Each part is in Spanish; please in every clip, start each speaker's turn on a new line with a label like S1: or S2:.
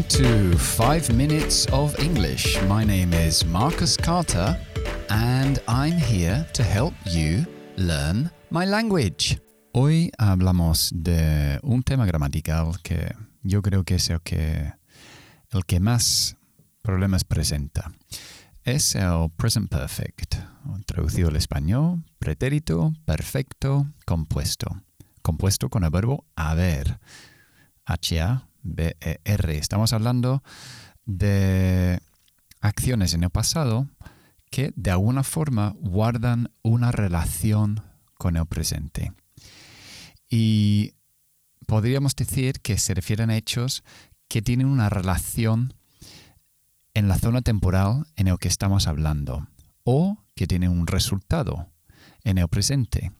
S1: Welcome to 5 Minutes of English. My name is Marcus Carter and I'm here to help you learn my language. Hoy hablamos de un tema gramatical que yo creo que es el que, el que más problemas presenta. Es el present perfect, traducido al español, pretérito, perfecto, compuesto. Compuesto con el verbo haber. H-A-B-E-R. Estamos hablando de acciones en el pasado que de alguna forma guardan una relación con el presente. Y podríamos decir que se refieren a hechos que tienen una relación en la zona temporal en el que estamos hablando o que tienen un resultado en el presente.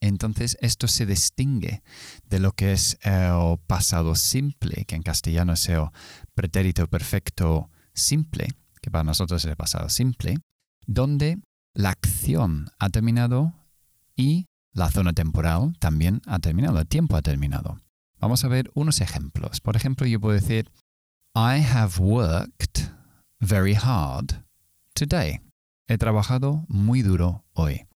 S1: Entonces esto se distingue de lo que es el pasado simple, que en castellano es el pretérito perfecto simple, que para nosotros es el pasado simple, donde la acción ha terminado y la zona temporal también ha terminado, el tiempo ha terminado. Vamos a ver unos ejemplos. Por ejemplo, yo puedo decir, I have worked very hard today. He trabajado muy duro hoy.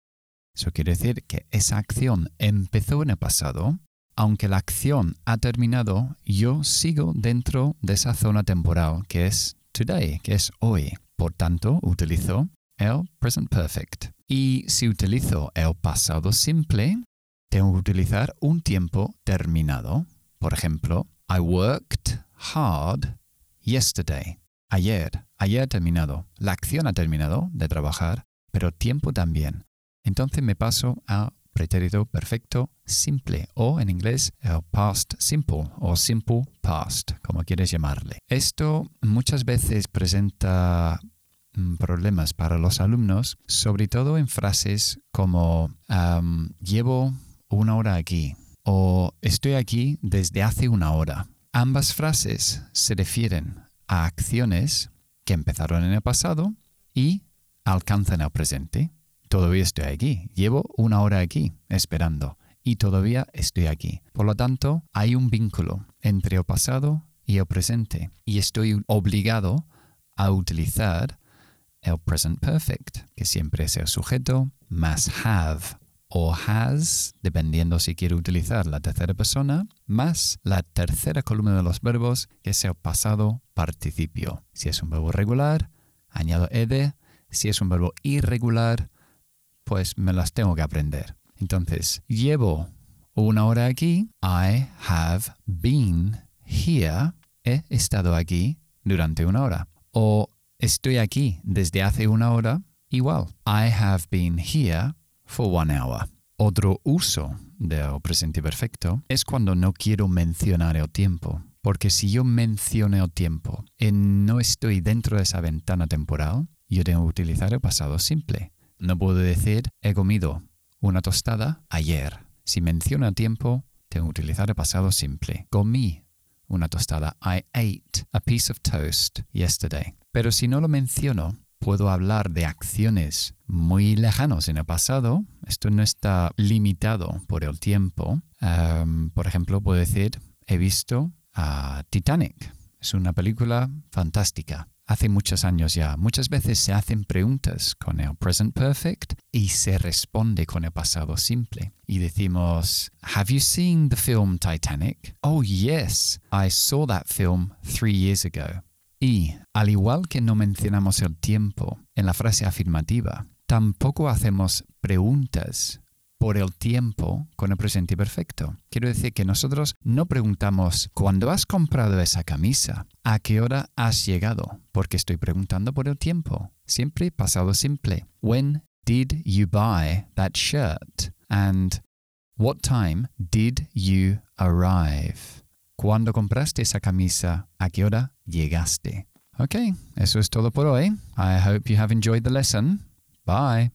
S1: Eso quiere decir que esa acción empezó en el pasado, aunque la acción ha terminado, yo sigo dentro de esa zona temporal que es today, que es hoy. Por tanto, utilizo el present perfect. Y si utilizo el pasado simple, tengo que utilizar un tiempo terminado. Por ejemplo, I worked hard yesterday. Ayer, ayer terminado. La acción ha terminado de trabajar, pero tiempo también. Entonces me paso al pretérito perfecto simple o en inglés el past simple o simple past, como quieres llamarle. Esto muchas veces presenta Mm, problemas para los alumnos, sobre todo en frases como llevo una hora aquí o estoy aquí desde hace una hora. Ambas frases se refieren a acciones que empezaron en el pasado y alcanzan el presente. Todavía estoy aquí. Llevo una hora aquí esperando y todavía estoy aquí. Por lo tanto, hay un vínculo entre el pasado y el presente y estoy obligado a utilizar el present perfect, que siempre es el sujeto más have o has, dependiendo si quiero utilizar la tercera persona, más la tercera columna de los verbos, que es el pasado participio. Si es un verbo regular, añado ed. Si es un verbo irregular, pues me las tengo que aprender. Entonces, llevo una hora aquí. I have been here. He estado aquí durante una hora. O Estoy aquí desde hace una hora. Igual. I have been here for one hour. Otro uso del presente perfecto es cuando no quiero mencionar el tiempo. Porque si yo menciono el tiempo y no estoy dentro de esa ventana temporal, yo tengo que utilizar el pasado simple. No puedo decir he comido una tostada ayer. Si menciono tiempo, tengo que utilizar el pasado simple. Comí una tostada. I ate a piece of toast yesterday. Pero si no lo menciono, puedo hablar de acciones muy lejanos en el pasado. Esto no está limitado por el tiempo. por ejemplo, puedo decir, he visto a Titanic. Es una película fantástica. Hace muchos años ya. Muchas veces se hacen preguntas con el present perfect y se responde con el pasado simple. Y decimos, Have you seen the film Titanic? Oh, yes, I saw that film three years ago. Y, al igual que no mencionamos el tiempo en la frase afirmativa, tampoco hacemos preguntas por el tiempo con el presente perfecto. Quiero decir que nosotros no preguntamos cuándo has comprado esa camisa, a qué hora has llegado, porque estoy preguntando por el tiempo. Siempre pasado simple. When did you buy that shirt? And what time did you arrive? ¿Cuándo compraste esa camisa? ¿A qué hora llegaste? Ok, eso es todo por hoy. I hope you have enjoyed the lesson. Bye.